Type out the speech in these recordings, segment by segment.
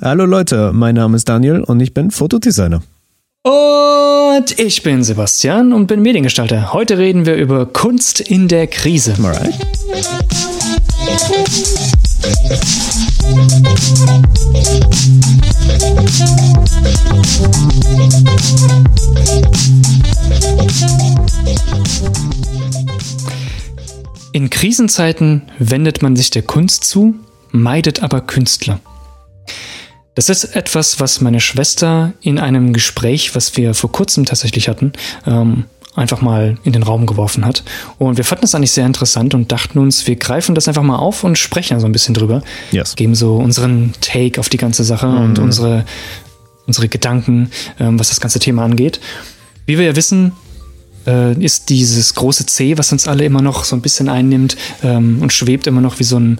Hallo Leute, mein Name ist Daniel und ich bin Fotodesigner. Und ich bin Sebastian und bin Mediengestalter. Heute reden wir über Kunst in der Krise. Alright. In Krisenzeiten wendet man sich der Kunst zu, meidet aber Künstler. Das ist etwas, was meine Schwester in einem Gespräch, was wir vor kurzem tatsächlich hatten, ähm, einfach mal in den Raum geworfen hat. Und wir fanden das eigentlich sehr interessant und dachten uns, wir greifen das einfach mal auf und sprechen so ein bisschen drüber. Yes. Geben so unseren Take auf die ganze Sache Mhm. und unsere, unsere Gedanken, ähm, was das ganze Thema angeht. Wie wir ja wissen, äh, ist dieses große C, was uns alle immer noch so ein bisschen einnimmt ähm, und schwebt immer noch wie so ein,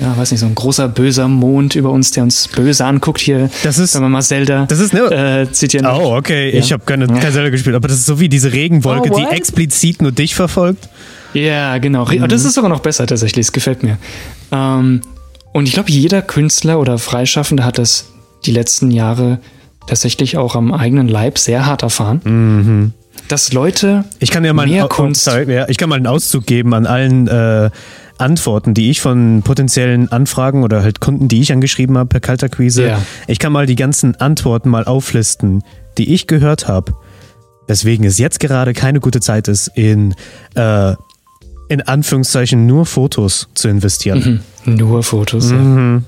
ja, weiß nicht, so ein großer böser Mond über uns, der uns böse anguckt hier. Das ist- wenn man mal Zelda. das ist, ne- äh, zieht ja Oh, okay. Ja. Ich habe keine, keine Zelda gespielt, aber das ist so wie diese Regenwolke, Oh, die explizit nur dich verfolgt. Ja, genau. Re- Das ist sogar noch besser tatsächlich. Es gefällt mir. Ähm, und ich glaube, jeder Künstler oder Freischaffende hat das die letzten Jahre tatsächlich auch am eigenen Leib sehr hart erfahren. Dass Leute Ich kann ja mal, mehr einen, Au- Kunst. sorry, ja, ich kann mal einen Auszug geben an allen äh, Antworten, die ich von potenziellen Anfragen oder halt Kunden, die ich angeschrieben habe per Kalterquise. Ja. Ich kann mal die ganzen Antworten mal auflisten, die ich gehört habe. Weswegen es jetzt gerade keine gute Zeit ist, in, äh, in Anführungszeichen nur Fotos zu investieren. Mhm. Nur Fotos. Ja.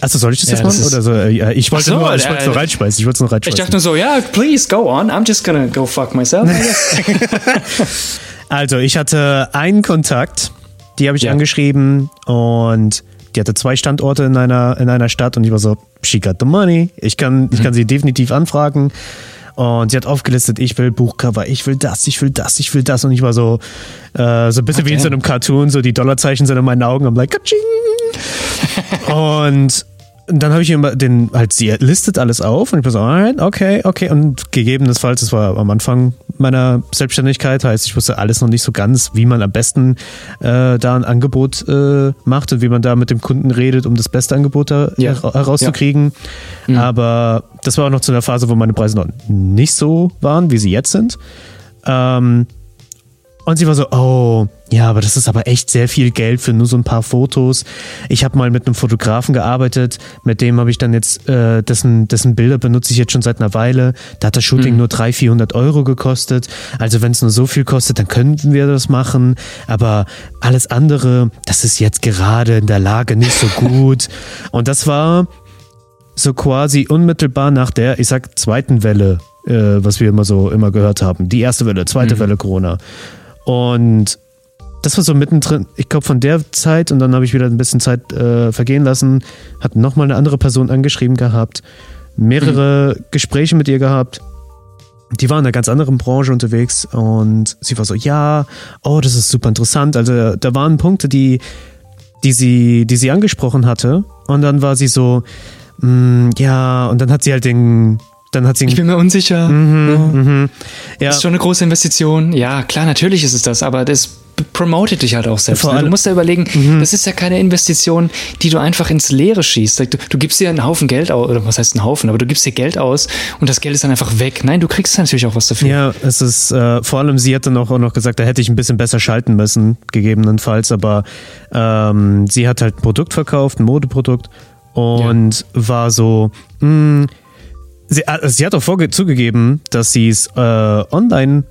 Also soll ich das Ja, jetzt machen? Oder so? Äh, ich wollte so, nur, ich äh, wollte nur reinschmeißen. Ich wollte nur Ich reinschmeißen. dachte nur so, ja, please go on. I'm just gonna go fuck myself. Also, ich hatte einen Kontakt, die habe ich Ja. angeschrieben und die hatte zwei Standorte in einer, in einer Stadt und ich war so, she got the money. Ich kann, ich kann sie definitiv anfragen. Und sie hat aufgelistet, ich will Buchcover, ich will das, ich will das, ich will das. Und ich war so, äh, so ein bisschen wie in so einem Cartoon, so die Dollarzeichen sind in meinen Augen. I'm like, Kaching. und dann habe ich immer den, halt, sie listet alles auf und ich war so, alright, okay, okay. Und gegebenenfalls, das war am Anfang meiner Selbstständigkeit, heißt, ich wusste alles noch nicht so ganz, wie man am besten äh, da ein Angebot äh, macht und wie man da mit dem Kunden redet, um das beste Angebot da Ja. hera- herauszukriegen. Aber das war auch noch zu einer Phase, wo meine Preise noch nicht so waren, wie sie jetzt sind. Ähm, und sie war so, oh, ja, aber das ist aber echt sehr viel Geld für nur so ein paar Fotos. Ich habe mal mit einem Fotografen gearbeitet, mit dem habe ich dann jetzt, äh, dessen, dessen Bilder benutze ich jetzt schon seit einer Weile. Da hat das Shooting nur 300, 400 Euro gekostet. Also wenn es nur so viel kostet, dann könnten wir das machen. Aber alles andere, das ist jetzt gerade in der Lage nicht so gut. Und das war so quasi unmittelbar nach der, ich sag, zweiten Welle, äh, was wir immer so immer gehört haben. Die erste Welle, zweite Welle Corona. Und das war so mittendrin, ich glaube von der Zeit und dann habe ich wieder ein bisschen Zeit äh, vergehen lassen, hat nochmal eine andere Person angeschrieben gehabt, mehrere Gespräche mit ihr gehabt. Die war in einer ganz anderen Branche unterwegs und sie war so, ja, oh, das ist super interessant. Also da waren Punkte, die, die sie, die sie angesprochen hatte und dann war sie so, mm, ja, und dann hat sie halt den, dann hat sie Ich bin mir unsicher. Mhm. ja, Ist schon eine große Investition. Ja, klar, natürlich ist es das, aber das promotet dich halt auch selbst. Ne? Du Mhm. musst ja überlegen, das ist ja keine Investition, die du einfach ins Leere schießt. Du, du gibst dir einen Haufen Geld aus, oder was heißt einen Haufen, aber du gibst dir Geld aus und das Geld ist dann einfach weg. Nein, du kriegst natürlich auch was dafür. Ja, es ist äh, vor allem, sie hat dann auch, auch noch gesagt, da hätte ich ein bisschen besser schalten müssen, gegebenenfalls, aber ähm, sie hat halt ein Produkt verkauft, ein Modeprodukt und war so, mh, sie, äh, sie hat auch zugegeben, dass sie es äh, online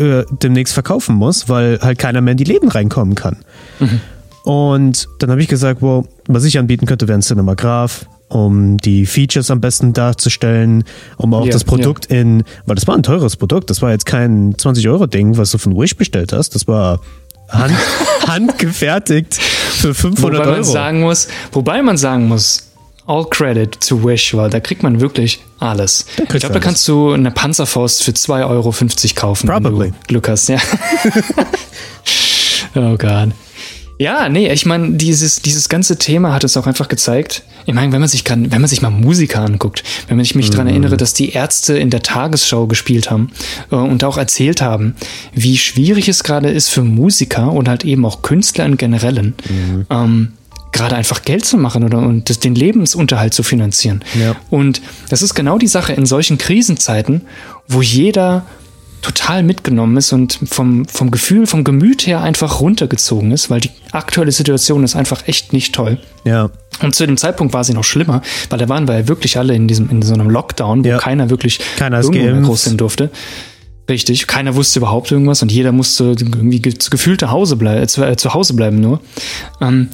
äh, demnächst verkaufen muss, weil halt keiner mehr in die Läden reinkommen kann. Und dann habe ich gesagt, wow, was ich anbieten könnte, wäre ein Cinematograph, um die Features am besten darzustellen, um auch Ja, das Produkt in, weil das war ein teures Produkt, das war jetzt kein 20-Euro-Ding, was du von Wish bestellt hast, das war hand, handgefertigt für 500 Wobei man Euro. sagen muss, wobei man sagen muss, all credit to Wish, weil da kriegt man wirklich alles. Ich glaube, da kannst du eine Panzerfaust für 2,50 Euro kaufen, Probably. wenn du Glück hast. Ja. oh Gott. Ja, nee, ich meine, dieses, dieses ganze Thema hat es auch einfach gezeigt. Ich meine, wenn man sich kann, wenn man sich mal Musiker anguckt, wenn ich mich daran erinnere, dass die Ärzte in der Tagesschau gespielt haben äh, und auch erzählt haben, wie schwierig es gerade ist für Musiker und halt eben auch Künstler im Generellen, ähm, gerade einfach Geld zu machen oder und das, den Lebensunterhalt zu finanzieren. Ja. Und das ist genau die Sache in solchen Krisenzeiten, wo jeder total mitgenommen ist und vom, vom Gefühl, vom Gemüt her einfach runtergezogen ist, weil die aktuelle Situation ist einfach echt nicht toll. Ja. Und zu dem Zeitpunkt war sie noch schlimmer, weil da waren wir ja wirklich alle in diesem, in so einem Lockdown, wo Ja. keiner wirklich Keiner irgendwo mehr groß hin durfte. Richtig, keiner wusste überhaupt irgendwas und jeder musste irgendwie ge- gefühlt zu Hause, blei äh, zu, äh, zu Hause bleiben nur. Ähm,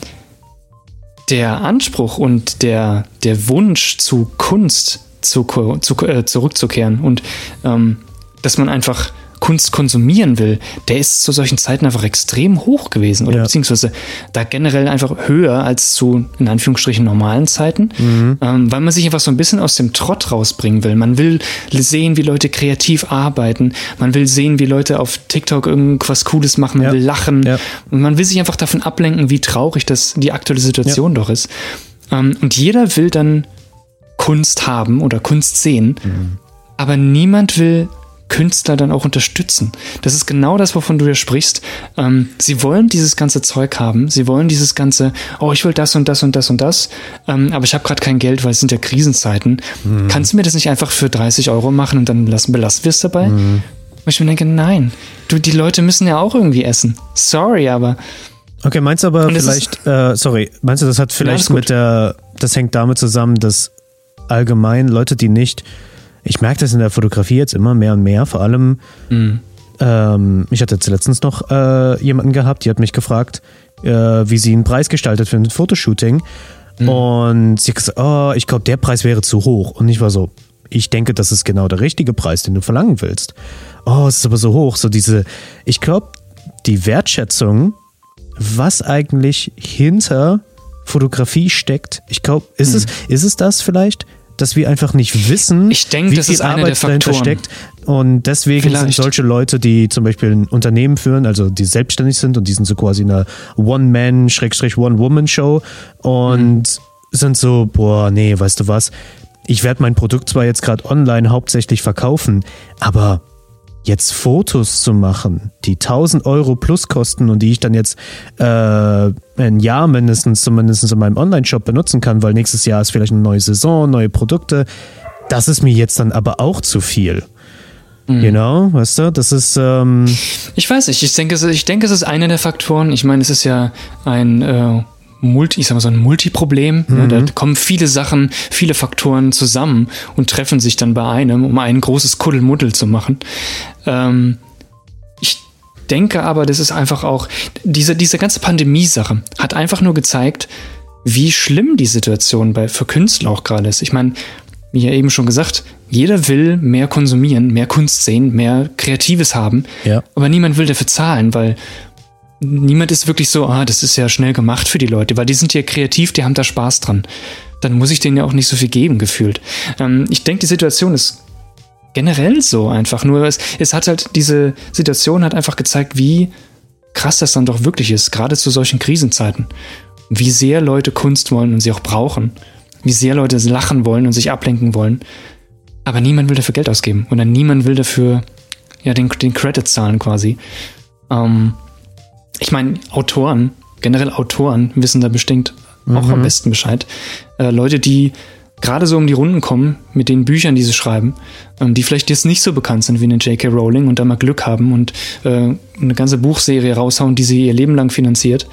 der Anspruch und der, der Wunsch zu Kunst zu, zu, äh, zurückzukehren und ähm, dass man einfach Kunst konsumieren will, der ist zu solchen Zeiten einfach extrem hoch gewesen oder Ja. beziehungsweise da generell einfach höher als zu in Anführungsstrichen normalen Zeiten, Mhm. ähm, weil man sich einfach so ein bisschen aus dem Trott rausbringen will. Man will sehen, wie Leute kreativ arbeiten, man will sehen, wie Leute auf TikTok irgendwas Cooles machen, man Ja. will lachen Ja. und man will sich einfach davon ablenken, wie traurig das die aktuelle Situation doch ist. Ähm, und jeder will dann Kunst haben oder Kunst sehen, aber niemand will Künstler dann auch unterstützen. Das ist genau das, wovon du hier sprichst. Ähm, sie wollen dieses ganze Zeug haben. Sie wollen dieses ganze, oh, ich will das und das und das und das, ähm, aber ich habe gerade kein Geld, weil es sind ja Krisenzeiten. Kannst du mir das nicht einfach für 30 Euro machen und dann lassen, belassen wir es dabei? Und ich mir denke, nein, du, die Leute müssen ja auch irgendwie essen. Sorry, aber Okay, meinst du aber vielleicht, äh, sorry, meinst du, das hat vielleicht gut. mit der, das hängt damit zusammen, dass allgemein Leute, die nicht, ich merke das in der Fotografie jetzt immer mehr und mehr, vor allem, Mhm. ähm, ich hatte jetzt letztens noch äh, jemanden gehabt, die hat mich gefragt, äh, wie sie einen Preis gestaltet für ein Fotoshooting. Mhm. Und sie hat gesagt, oh, ich glaube, der Preis wäre zu hoch. Und ich war so, ich denke, das ist genau der richtige Preis, den du verlangen willst. Oh, es ist aber so hoch. So diese, ich glaube, die Wertschätzung, was eigentlich hinter Fotografie steckt. Ich glaube, ist, es, ist es das vielleicht, dass wir einfach nicht wissen. Ich denke, wie das viel Arbeit dahinter steckt. Und deswegen sind Vielleicht. solche Leute, die zum Beispiel ein Unternehmen führen, also die selbstständig sind und die sind so quasi eine One-Man-One-Woman-Show und sind so, boah, nee, weißt du was, ich werde mein Produkt zwar jetzt gerade online hauptsächlich verkaufen, aber jetzt Fotos zu machen, die 1000 Euro plus kosten und die ich dann jetzt äh, ein Jahr mindestens zumindest in meinem Online-Shop benutzen kann, weil nächstes Jahr ist vielleicht eine neue Saison, neue Produkte, das ist mir jetzt dann aber auch zu viel. Genau, weißt du, das ist, ähm, Ich weiß nicht, ich denke, es- ich denke, es ist einer der Faktoren. Ich meine, es ist ja ein äh, Multi, ich sag mal so ein Multiproblem. Ja, da kommen viele Sachen, viele Faktoren zusammen und treffen sich dann bei einem, um ein großes Kuddelmuddel zu machen. Ähm, ich denke aber, das ist einfach auch, diese, diese ganze Pandemie-Sache hat einfach nur gezeigt, wie schlimm die Situation bei, für Künstler auch gerade ist. Ich meine, wie ja eben schon gesagt, jeder will mehr konsumieren, mehr Kunst sehen, mehr Kreatives haben. Ja. Aber niemand will dafür zahlen, weil niemand ist wirklich so, ah, das ist ja schnell gemacht für die Leute, weil die sind ja kreativ, die haben da Spaß dran. Dann muss ich denen ja auch nicht so viel geben, gefühlt. Ähm, ich denke, die Situation ist generell so einfach. Nur es, es hat halt, diese Situation hat einfach gezeigt, wie krass das dann doch wirklich ist, gerade zu solchen Krisenzeiten. Wie sehr Leute Kunst wollen und sie auch brauchen. Wie sehr Leute lachen wollen und sich ablenken wollen. Aber niemand will dafür Geld ausgeben. Oder niemand will dafür ja, den, den Credit zahlen quasi. Ähm, ich meine, Autoren, generell Autoren wissen da bestimmt auch am besten Bescheid. Äh, Leute, die gerade so um die Runden kommen mit den Büchern, die sie schreiben, ähm, die vielleicht jetzt nicht so bekannt sind wie eine J.K. Rowling und da mal Glück haben und äh, eine ganze Buchserie raushauen, die sie ihr Leben lang finanziert.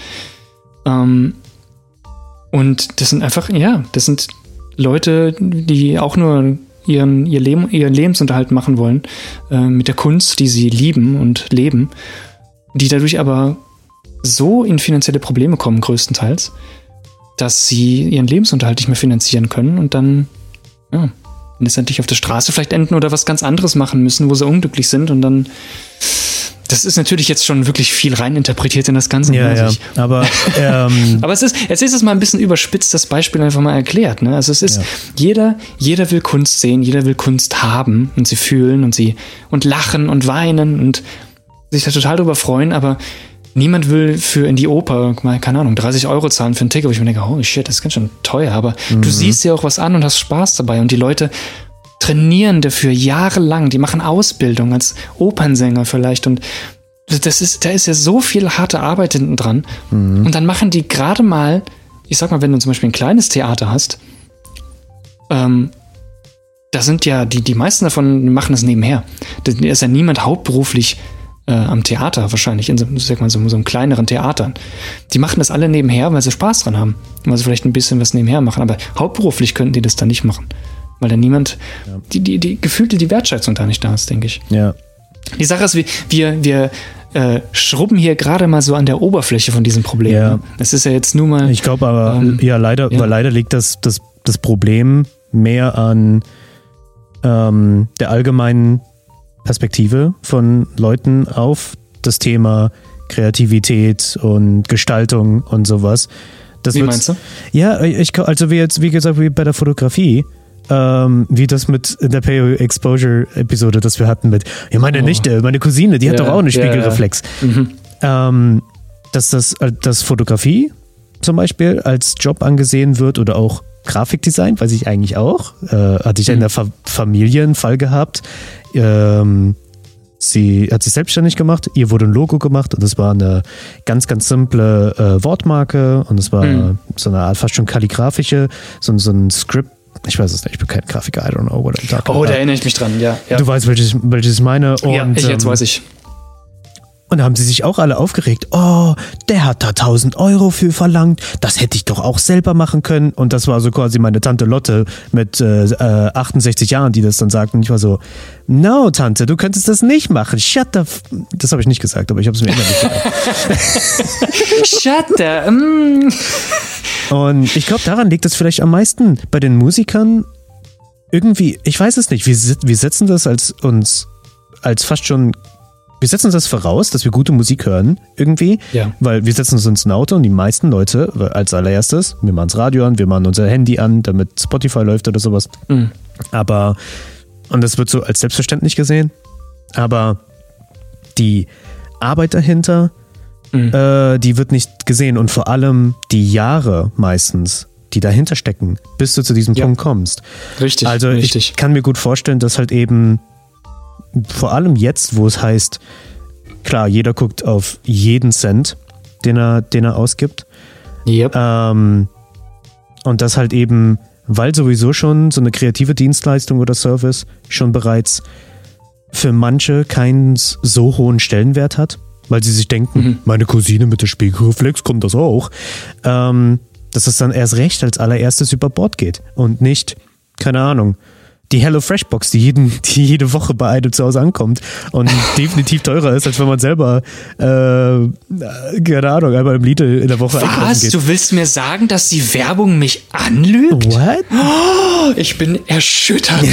Ähm, und das sind einfach, ja, das sind Leute, die auch nur ihren, ihr Leben, ihren Lebensunterhalt machen wollen äh, mit der Kunst, die sie lieben und leben, die dadurch aber so in finanzielle Probleme kommen, größtenteils, dass sie ihren Lebensunterhalt nicht mehr finanzieren können und dann ja, letztendlich auf der Straße vielleicht enden oder was ganz anderes machen müssen, wo sie unglücklich sind und dann das ist natürlich jetzt schon wirklich viel reininterpretiert in das Ganze. ja, ja, aber ähm, aber es ist, jetzt ist es mal ein bisschen überspitzt, das Beispiel einfach mal erklärt. Ne? Also es ist, Ja. jeder, jeder will Kunst sehen, jeder will Kunst haben und sie fühlen und sie und lachen und weinen und sich da total drüber freuen, aber niemand will für in die Oper, mal, keine Ahnung, 30 Euro zahlen für ein Ticket, wo ich mir denke, holy shit, das ist ganz schön teuer, aber du siehst ja auch was an und hast Spaß dabei und die Leute trainieren dafür jahrelang, die machen Ausbildung als Opernsänger vielleicht und das ist, da ist ja so viel harte Arbeit hinten dran. Und dann machen die gerade mal ich sag mal, wenn du zum Beispiel ein kleines Theater hast, ähm, da sind ja, die, die meisten davon machen das nebenher. Da ist ja niemand hauptberuflich äh, am Theater wahrscheinlich, in so, sag mal, so, so einem kleineren Theatern. Die machen das alle nebenher, weil sie Spaß dran haben. Weil sie vielleicht ein bisschen was nebenher machen. Aber hauptberuflich könnten die das dann nicht machen. Weil da niemand, ja. die, die, die gefühlte die Wertschätzung da nicht da ist, denke ich. Ja. Die Sache ist, wir, wir, wir äh, schrubben hier gerade mal so an der Oberfläche von diesem Problem. Ja. Das ist ja jetzt nur mal. Ich glaube aber, ähm, ja, leider, ja. Leider liegt das, das, das Problem mehr an ähm, der allgemeinen Perspektive von Leuten auf das Thema Kreativität und Gestaltung und sowas. Das wie meinst du? Ja, ich, also wie jetzt, wie gesagt, wie bei der Fotografie, ähm, wie das mit der Pay Exposure Episode, das wir hatten mit, ja, meine oh. Nichte, meine Cousine, die ja, hat doch auch eine Spiegelreflex. Ja, ja. Mhm. Ähm, dass das, äh, das Fotografie zum Beispiel als Job angesehen wird oder auch Grafikdesign, weiß ich eigentlich auch. Äh, hatte ich mhm. in der Fa Familie einen Fall gehabt. Ähm, sie hat sich selbstständig gemacht, ihr wurde ein Logo gemacht und das war eine ganz, ganz simple äh, Wortmarke und es war mhm. so eine Art fast schon kalligraphische, so, so ein Skript ich weiß es nicht, ich bin kein Grafiker, I don't know what I'm talking Oh, da erinnere ich mich dran, ja. ja. Du weißt, welches, welches ich meine. Und, ja, ich, jetzt ähm, weiß ich. Und da haben sie sich auch alle aufgeregt. Oh, der hat da 1000 Euro für verlangt. Das hätte ich doch auch selber machen können. Und das war so quasi meine Tante Lotte mit äh, 68 Jahren, die das dann sagt. Und ich war so, no, Tante, du könntest das nicht machen. Shut the... F das habe ich nicht gesagt, aber ich habe es mir innerlich gesagt. Shut the... Mm. Und ich glaube, daran liegt es vielleicht am meisten bei den Musikern. Irgendwie, ich weiß es nicht, wir, wir setzen das als uns als fast schon wir setzen das voraus, dass wir gute Musik hören, irgendwie. Ja. Weil wir setzen uns ins Auto und die meisten Leute, als allererstes, wir machen das Radio an, wir machen unser Handy an, damit Spotify läuft oder sowas. Mhm. Aber, und das wird so als selbstverständlich gesehen. Aber die Arbeit dahinter, mhm. äh, die wird nicht gesehen. Und vor allem die Jahre meistens, die dahinter stecken, bis du zu diesem ja. Punkt kommst. Richtig. Also richtig. ich kann mir gut vorstellen, dass halt eben vor allem jetzt, wo es heißt, klar, jeder guckt auf jeden Cent, den er, den er ausgibt. Yep. Ähm, und das halt eben, weil sowieso schon so eine kreative Dienstleistung oder Service schon bereits für manche keinen so hohen Stellenwert hat, weil sie sich denken, mhm. meine Cousine mit der Spiegelreflex kommt das auch, ähm, dass es dann erst recht als allererstes über Bord geht und nicht, keine Ahnung, die Hello Fresh Box, die, jeden, die jede Woche bei einem zu Hause ankommt und definitiv teurer ist, als wenn man selber, äh, keine Ahnung, einmal im Lidl in der Woche Was? Geht. Du willst mir sagen, dass die Werbung mich anlügt? What? Oh, ich bin erschüttert.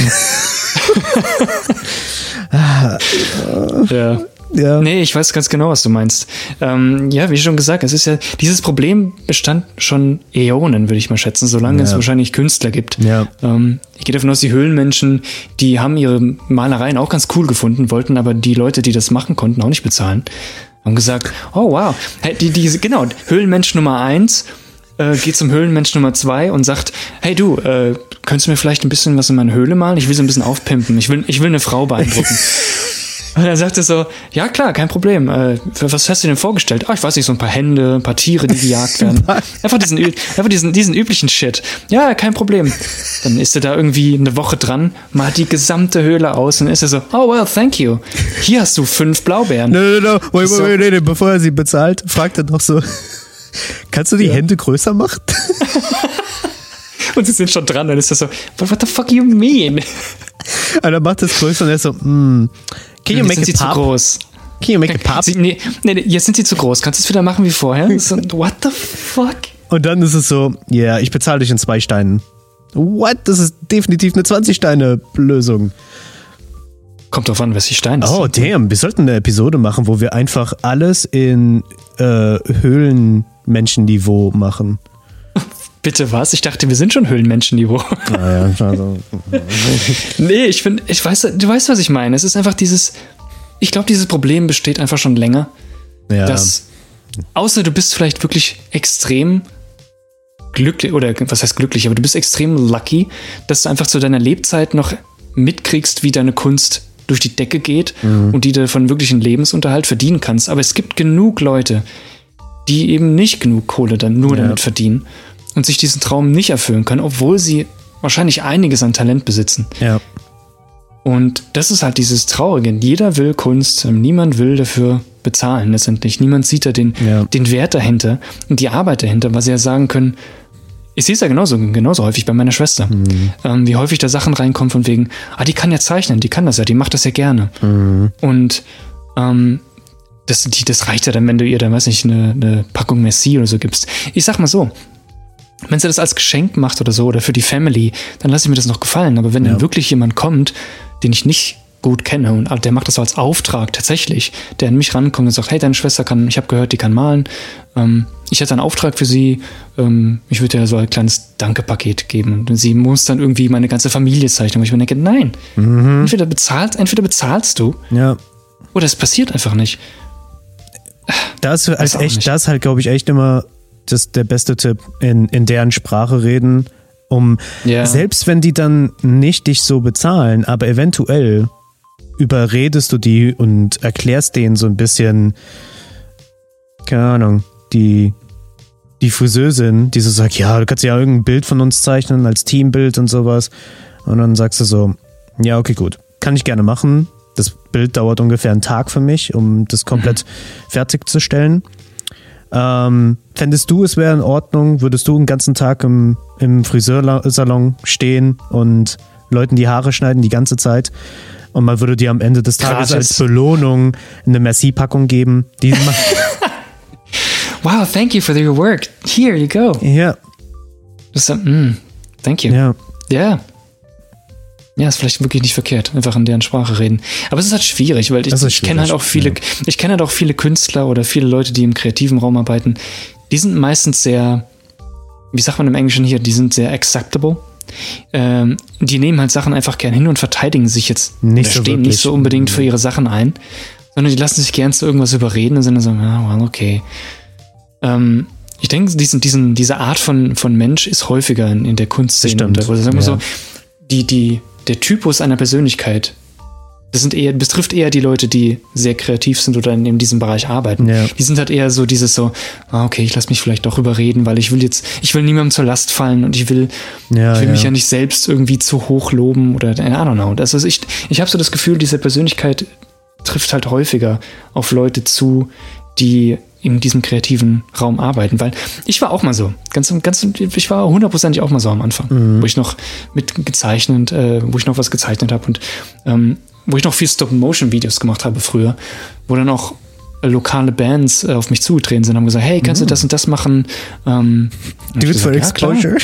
ja. Ja. Nee, ich weiß ganz genau, was du meinst. Ähm, ja, wie schon gesagt, es ist ja, dieses Problem bestand schon Äonen, würde ich mal schätzen, solange ja. es wahrscheinlich Künstler gibt. Ja. Ähm, ich gehe davon aus, die Höhlenmenschen, die haben ihre Malereien auch ganz cool gefunden, wollten aber die Leute, die das machen konnten, auch nicht bezahlen. Haben gesagt, oh wow, hey, die, die, genau, Höhlenmensch Nummer eins äh, geht zum Höhlenmensch Nummer zwei und sagt, hey du, äh, könntest du mir vielleicht ein bisschen was in meine Höhle malen? Ich will so ein bisschen aufpimpen. Ich will, ich will eine Frau beeindrucken. Und er sagte so, ja klar, kein Problem. Äh, was hast du denn vorgestellt? Ah, ich weiß nicht, so ein paar Hände, ein paar Tiere, die gejagt werden. einfach diesen, einfach diesen, diesen üblichen Shit. Ja, kein Problem. Dann ist er da irgendwie eine Woche dran, malt die gesamte Höhle aus und ist er so, oh well, thank you. Hier hast du fünf Blaubeeren. No, no, no, wait, wait, wait, wait, bevor er sie bezahlt, fragt er noch so, kannst du die ja. Hände größer machen? und sie sind schon dran, dann ist er so, what the fuck you mean? Und er macht das größer und er so, mm, Can you make sind it sie pop? zu groß. Can you make it pop? Sie, nee, nee, jetzt sind sie zu groß. Kannst du es wieder machen wie vorher? What the fuck? Und dann ist es so, ja, yeah, ich bezahle dich in zwei Steinen. What? Das ist definitiv eine 20-Steine-Lösung. Kommt drauf an, was die Steine sind. Oh, damn. Wir sollten eine Episode machen, wo wir einfach alles in äh, Höhlenmenschenniveau machen. Bitte was? Ich dachte, wir sind schon Höhlenmenschenniveau. Naja, ah also. nee, ich finde, ich weiß, du weißt, was ich meine. Es ist einfach dieses, ich glaube, dieses Problem besteht einfach schon länger. Ja. Dass, außer du bist vielleicht wirklich extrem glücklich, oder was heißt glücklich, aber du bist extrem lucky, dass du einfach zu deiner Lebzeit noch mitkriegst, wie deine Kunst durch die Decke geht mhm. und die du von wirklichen Lebensunterhalt verdienen kannst. Aber es gibt genug Leute, die eben nicht genug Kohle dann nur ja. damit verdienen und sich diesen Traum nicht erfüllen können, obwohl sie wahrscheinlich einiges an Talent besitzen. Ja. Und das ist halt dieses Traurige. Jeder will Kunst, niemand will dafür bezahlen letztendlich. Niemand sieht da den, Ja. den Wert dahinter und die Arbeit dahinter, was sie ja sagen können. Ich sehe es ja genauso, genauso häufig bei meiner Schwester. Ähm, wie häufig da Sachen reinkommen von wegen, ah, die kann ja zeichnen, die kann das ja, die macht das ja gerne. Und ähm, das, die, das reicht ja dann, wenn du ihr dann, weiß nicht, eine, eine Packung Merci oder so gibst. Ich sag mal so, wenn sie das als Geschenk macht oder so oder für die Family, dann lasse ich mir das noch gefallen. Aber wenn Ja. dann wirklich jemand kommt, den ich nicht gut kenne und der macht das als Auftrag tatsächlich, der an mich rankommt und sagt, hey, deine Schwester kann, ich habe gehört, die kann malen. Ähm, ich hätte einen Auftrag für sie. Ähm, ich würde ihr so ein kleines Dankepaket geben und sie muss dann irgendwie meine ganze Familie zeichnen. Wo ich mir denke, nein, entweder bezahlt, entweder bezahlst du Ja. oder es passiert einfach nicht. Das Weiß halt echt, das ist halt, glaube ich, echt immer das, der beste Tipp, in, in deren Sprache reden, um Ja. selbst wenn die dann nicht dich so bezahlen, aber eventuell überredest du die und erklärst denen so ein bisschen, keine Ahnung, die, die Friseusin, die so sagt, ja, du kannst ja irgendein Bild von uns zeichnen als Teambild und sowas. Und dann sagst du so, ja, okay, gut, kann ich gerne machen. Das Bild dauert ungefähr einen Tag für mich, um das komplett fertigzustellen. Ähm, fändest du, es wäre in Ordnung, würdest du einen ganzen Tag im, im Friseursalon stehen und Leuten die Haare schneiden die ganze Zeit und man würde dir am Ende des Tages Gratis. als Belohnung eine Merci-Packung geben. Die Wow, thank you for your work. Here you go. ja, so, mm, thank you. ja, Ja. Ja, ist vielleicht wirklich nicht verkehrt, einfach in deren Sprache reden. Aber es ist halt schwierig, weil ich, ich kenne halt auch viele, ja. ich kenne halt auch viele Künstler oder viele Leute, die im kreativen Raum arbeiten. Die sind meistens sehr, wie sagt man im Englischen hier, die sind sehr acceptable. Ähm, die nehmen halt Sachen einfach gern hin und verteidigen sich jetzt Nicht so stehen nicht so unbedingt für ihre Sachen ein, sondern die lassen sich gern zu irgendwas überreden und sind dann so, ja, well, okay. Ähm, ich denke, diesen, diesen, diese Art von, von Mensch ist häufiger in, in der Kunstszene. Oder sagen wir ja. so, die, die, der Typus einer Persönlichkeit, das sind eher, betrifft eher die Leute, die sehr kreativ sind oder in, in diesem Bereich arbeiten. Ja. Die sind halt eher so dieses so, ah, okay, ich lasse mich vielleicht doch überreden, weil ich will jetzt, ich will niemandem zur Last fallen und ich will, ja, ich will ja. mich ja nicht selbst irgendwie zu hoch loben oder I don't know. Das ist, ich ich habe so das Gefühl, diese Persönlichkeit trifft halt häufiger auf Leute zu, die in diesem kreativen Raum arbeiten, weil ich war auch mal so, ganz, ganz, ich war hundertprozentig auch mal so am Anfang, Mhm. wo ich noch mit gezeichnet, äh, wo ich noch was gezeichnet habe und ähm, wo ich noch viel Stop-Motion-Videos gemacht habe früher, wo dann auch lokale Bands äh, auf mich zugetreten sind, haben gesagt, hey, kannst du das und das machen? Ähm, ich Dude for gesagt, ja, klar. Exposure?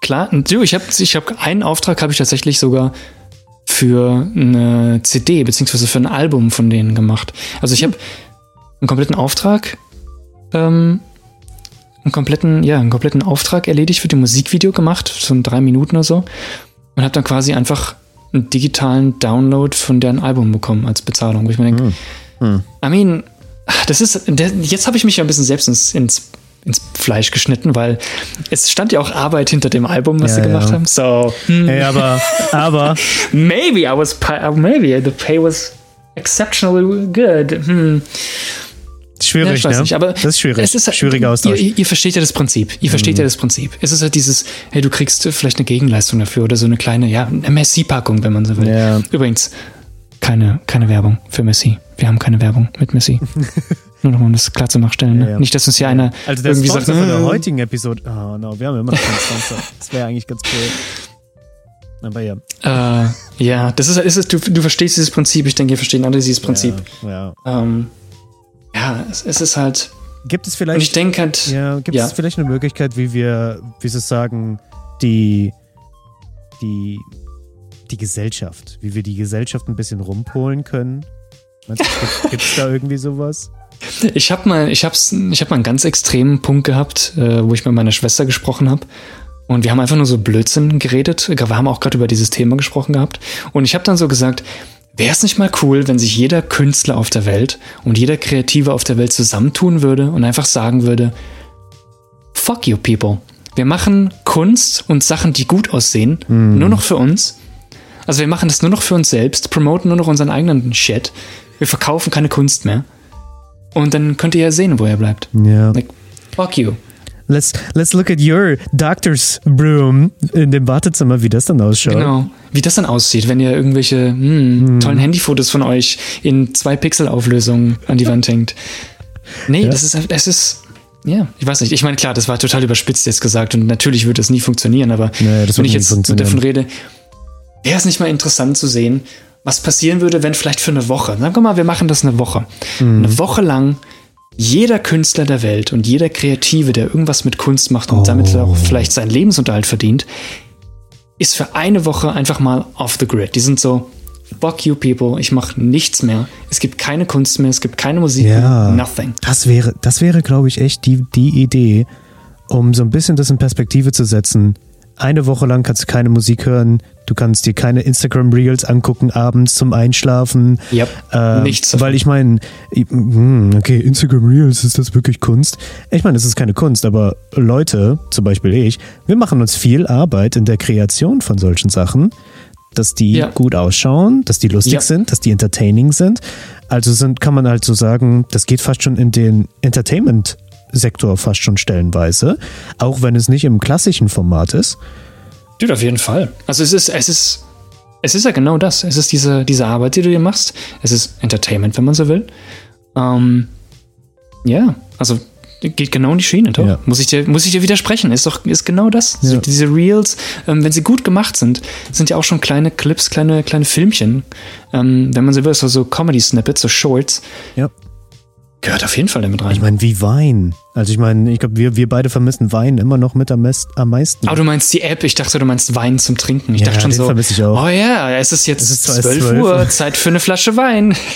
Klar, du, ich habe ich hab, einen Auftrag habe ich tatsächlich sogar für eine CD beziehungsweise für ein Album von denen gemacht. Also ich habe einen kompletten Auftrag, ähm, einen kompletten, ja, einen kompletten Auftrag erledigt für die Musikvideo gemacht, so in drei Minuten oder so, und habe dann quasi einfach einen digitalen Download von deren Album bekommen als Bezahlung, wo ich mir denke, I mean, das ist, jetzt habe ich mich ja ein bisschen selbst ins, ins, ins Fleisch geschnitten, weil es stand ja auch Arbeit hinter dem Album, was Ja, sie gemacht ja. haben. So, hm, Ey, aber, aber, maybe I was, maybe the pay was exceptionally good. Hm. Ja, schwierig, ich weiß ne? nicht, aber das ist schwierig. Es ist, Schwieriger Austausch. Ihr, ihr versteht ja das Prinzip. Ihr versteht ja das Prinzip. Es ist halt dieses, hey, du kriegst vielleicht eine Gegenleistung dafür oder so eine kleine, ja, eine Messi-Packung, wenn man so will. Ja. Übrigens, keine, keine Werbung für Messi. Wir haben keine Werbung mit Messi. Nur noch mal um das klar zu machen, ne? Ja, ja. Nicht, dass uns hier einer Also der irgendwie Sponsor sagt, von der äh, heutigen Episode. Oh no, wir haben immer noch keinen Sponsor. Das wäre eigentlich ganz cool. Aber ja. äh, ja, das ist, ist es, du, du verstehst dieses Prinzip. Ich denke, ihr verstehen alle dieses Prinzip. Ja, ja. Ähm, ja, es, es ist halt, Gibt es und vielleicht. ich denke halt, Ja, gibt Ja. es vielleicht eine Möglichkeit, wie wir, wie Sie sagen, die, die, die Gesellschaft, wie wir die Gesellschaft ein bisschen rumpolen können? Gibt es da irgendwie sowas? Ich habe mal, ich hab's, ich habe mal einen ganz extremen Punkt gehabt, äh, wo ich mit meiner Schwester gesprochen habe. Und wir haben einfach nur so Blödsinn geredet. Wir haben auch gerade über dieses Thema gesprochen gehabt. Und ich habe dann so gesagt, wäre es nicht mal cool, wenn sich jeder Künstler auf der Welt und jeder Kreative auf der Welt zusammentun würde und einfach sagen würde, fuck you people. Wir machen Kunst und Sachen, die gut aussehen, nur noch für uns. Also wir machen das nur noch für uns selbst, promoten nur noch unseren eigenen Shit. Wir verkaufen keine Kunst mehr. Und dann könnt ihr ja sehen, wo er bleibt. Ja. Like, fuck you. Let's, let's look at your doctor's broom in dem Wartezimmer, wie das dann ausschaut. Genau. Wie das dann aussieht, wenn ihr irgendwelche hm, tollen Handyfotos von euch in zwei Pixel Auflösung an die Wand hängt. Nee, Ja. das ist, das ist, ja, ich weiß nicht. Ich meine, klar, das war total überspitzt jetzt gesagt und natürlich wird das nie funktionieren, aber das wenn ich jetzt davon rede, wäre es nicht mal interessant zu sehen, was passieren würde, wenn vielleicht für eine Woche, sagen wir mal, wir machen das eine Woche, Mhm. eine Woche lang jeder Künstler der Welt und jeder Kreative, der irgendwas mit Kunst macht und Oh. damit auch vielleicht seinen Lebensunterhalt verdient, ist für eine Woche einfach mal off the grid. Die sind so, fuck you people, ich mache nichts mehr. Es gibt keine Kunst mehr, es gibt keine Musik Ja. mehr, nothing. Das wäre, das wäre, glaube ich, echt die, die Idee, um so ein bisschen das in Perspektive zu setzen. Eine Woche lang kannst du keine Musik hören, du kannst dir keine Instagram Reels angucken abends zum Einschlafen. Yep. Ähm, Nichts. Weil ich meine, hm, okay, Instagram Reels, ist das wirklich Kunst? Ich meine, es ist keine Kunst, aber Leute, zum Beispiel ich, wir machen uns viel Arbeit in der Kreation von solchen Sachen, dass die Ja. gut ausschauen, dass die lustig Ja. sind, dass die entertaining sind. Also sind, kann man halt so sagen, das geht fast schon in den Entertainment-Sektor fast schon stellenweise, auch wenn es nicht im klassischen Format ist. Dude, auf jeden Fall. Also es ist, es ist, es ist ja genau das. Es ist diese, diese Arbeit, die du dir machst. Es ist Entertainment, wenn man so will. Ähm, ja, also geht genau in die Schiene, doch. Ja. Muss ich dir, muss ich dir widersprechen. Ist doch, ist genau das. Ja. diese Reels, ähm, wenn sie gut gemacht sind, sind ja auch schon kleine Clips, kleine, kleine Filmchen. Ähm, wenn man so will, so, so Comedy-Snippets, so Shorts. Ja. Gehört auf jeden Fall damit rein. Ich meine, wie Wein. Also ich meine, ich glaube, wir, wir beide vermissen Wein immer noch mit am, mest, am meisten. Aber du meinst die App, ich dachte, du meinst Wein zum Trinken. Ich Ja, dachte schon so, vermisse ich auch. oh ja, es ist jetzt Es ist zwar erst 12 12 Uhr, Zeit für eine Flasche Wein.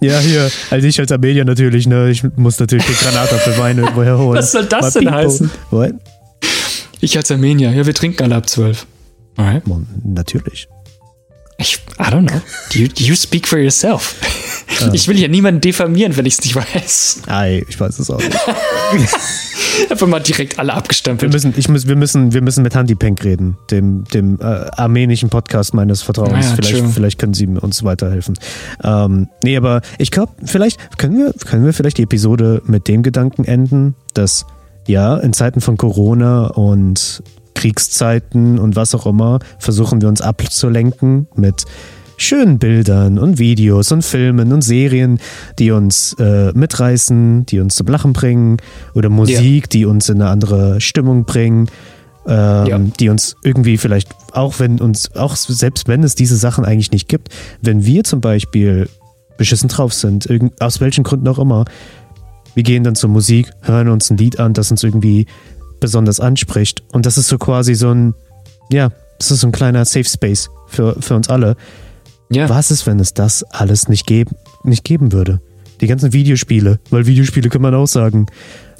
Ja, hier, also ich als Armenier natürlich, ne, ich muss natürlich den Granatapfel Wein irgendwoher holen. Was soll das My denn people. heißen? What? Ich als Armenier, ja, wir trinken alle ab 12. Alright. Natürlich. Ich, I don't know. You, you speak for yourself. Ich will ja niemanden diffamieren, wenn ich es nicht weiß. Ei, ich weiß es auch nicht. Einfach mal direkt alle Wir abgestempelt. müssen, ich muss, wir müssen, wir müssen mit Handy Penk reden, dem, dem äh, armenischen Podcast meines Vertrauens. Ah ja, vielleicht, true. vielleicht können sie uns weiterhelfen. Ähm, nee, aber ich glaube, vielleicht können wir, können wir vielleicht die Episode mit dem Gedanken enden, dass ja, in Zeiten von Corona und Kriegszeiten und was auch immer, versuchen wir uns abzulenken mit schönen Bildern und Videos und Filmen und Serien, die uns äh, mitreißen, die uns zum Lachen bringen oder Musik, die uns in eine andere Stimmung bringen, ähm, Ja. die uns irgendwie vielleicht auch wenn uns auch selbst wenn es diese Sachen eigentlich nicht gibt, wenn wir zum Beispiel beschissen drauf sind, irgend, aus welchen Gründen auch immer, wir gehen dann zur Musik, hören uns ein Lied an, das uns irgendwie besonders anspricht und das ist so quasi so ein ja, das ist so ein kleiner Safe Space für, für uns alle. Ja. Was ist, wenn es das alles nicht, geb nicht geben würde? Die ganzen Videospiele, weil Videospiele kann man auch sagen.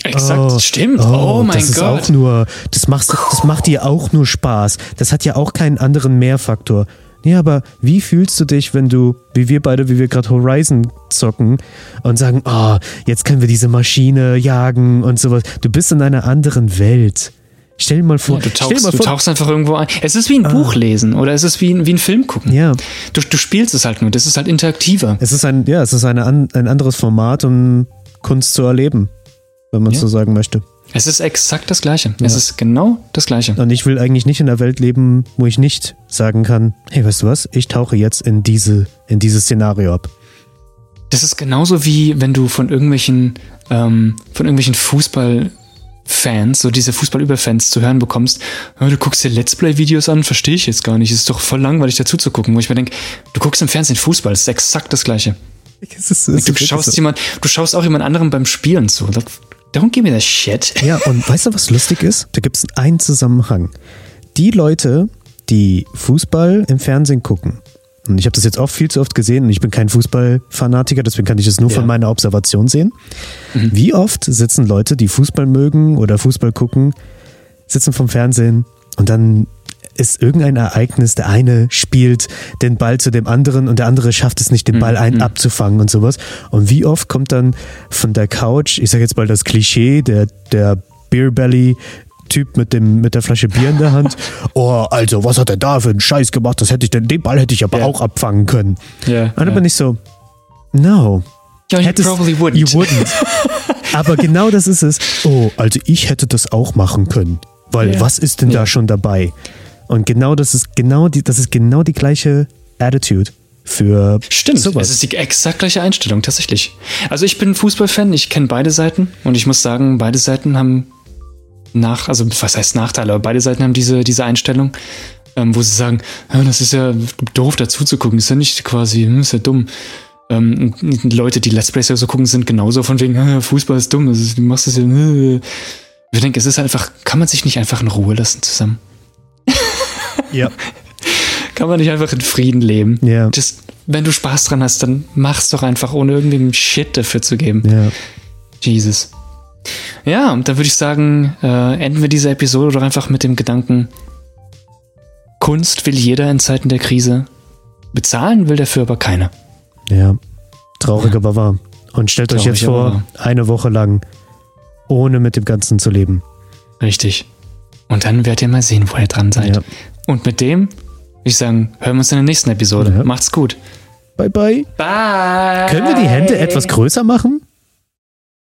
Exakt, stimmt. Oh, mein das ist Gott. auch nur, das, machst, das macht dir auch nur Spaß. Das hat ja auch keinen anderen Mehrfaktor. Ja, aber wie fühlst du dich, wenn du, wie wir beide, wie wir gerade Horizon zocken und sagen, oh, jetzt können wir diese Maschine jagen und sowas. Du bist in einer anderen Welt. Stell dir mal vor, Ja, du, tauchst, mal du vor, Ah. tauchst einfach irgendwo ein. Es ist wie ein Buch lesen oder es ist wie ein, wie ein Film gucken. ja, Du, du spielst es halt nur, das ist halt interaktiver. es ist ein, ja, es ist eine, ein anderes Format, um Kunst zu erleben, wenn man es Ja. so sagen möchte. Es ist exakt das Gleiche. Es ist genau das Gleiche. Und ich will eigentlich nicht in einer Welt leben, wo ich nicht sagen kann, hey, weißt du was, ich tauche jetzt in diese, in dieses Szenario ab. Das ist genauso wie wenn du von irgendwelchen, ähm, von irgendwelchen Fußballfans, so diese Fußballüberfans zu hören bekommst, "Ja, du guckst dir Let's Play-Videos an, verstehe ich jetzt gar nicht. Es ist doch voll langweilig dazu zu gucken, wo ich mir denke, du guckst im Fernsehen Fußball, das ist exakt das Gleiche. Es ist, es Du schaust jemand, du schaust auch jemand anderem beim Spielen zu. Don't give me that shit. Ja, und weißt du, was lustig ist? Da gibt es einen Zusammenhang. Die Leute, die Fußball im Fernsehen gucken, und ich habe das jetzt auch viel zu oft gesehen und ich bin kein Fußballfanatiker, deswegen kann ich es nur Ja. von meiner Observation sehen. Wie oft sitzen Leute, die Fußball mögen oder Fußball gucken, sitzen vom Fernsehen und dann ist irgendein Ereignis, der eine spielt den Ball zu dem anderen und der andere schafft es nicht, den Ball ein abzufangen und sowas. Und wie oft kommt dann von der Couch, ich sage jetzt mal das Klischee, der, der Beer Belly Typ mit dem mit der Flasche Bier in der Hand. Oh, also, was hat er da für einen Scheiß gemacht? Das hätte ich denn, den Ball hätte ich aber Ja. auch abfangen können. Ja, Und dann ja. bin ich so, no. Ja, you Hättest- probably wouldn't. You wouldn't. Aber genau das ist es. Oh, also ich hätte das auch machen können. Weil Ja. was ist denn da schon dabei? Und genau das ist genau die, das ist genau die gleiche Attitude für Stimmt, sowas. es ist die exakt gleiche Einstellung, tatsächlich. Also ich bin Fußballfan, ich kenne beide Seiten und ich muss sagen, beide Seiten haben nach, also was heißt Nachteile, aber beide Seiten haben diese, diese Einstellung, ähm, wo sie sagen, ja, das ist ja doof dazu zu gucken, ist ja nicht quasi, hm, ist ja dumm. Ähm, Leute, die Let's Plays so gucken, sind genauso von wegen, ja, Fußball ist dumm, das ist, du machst das ja. Äh. Ich denke, es ist einfach, kann man sich nicht einfach in Ruhe lassen zusammen? ja. Kann man nicht einfach in Frieden leben? Ja. Just, wenn du Spaß dran hast, dann mach's doch einfach, ohne irgendeinen Shit dafür zu geben. ja. Jesus. Ja, und dann würde ich sagen, äh, enden wir diese Episode doch einfach mit dem Gedanken, Kunst will jeder in Zeiten der Krise, bezahlen will dafür aber keiner. Ja. Traurig, aber wahr. Und stellt euch Traurig, jetzt aber vor, eine Woche lang ohne mit dem Ganzen zu leben. Richtig. Und dann werdet ihr mal sehen, wo ihr dran seid. Ja. Und mit dem würde ich sagen, hören wir uns in der nächsten Episode. Ja. Macht's gut. Bye, bye. Bye. Können wir die Hände etwas größer machen?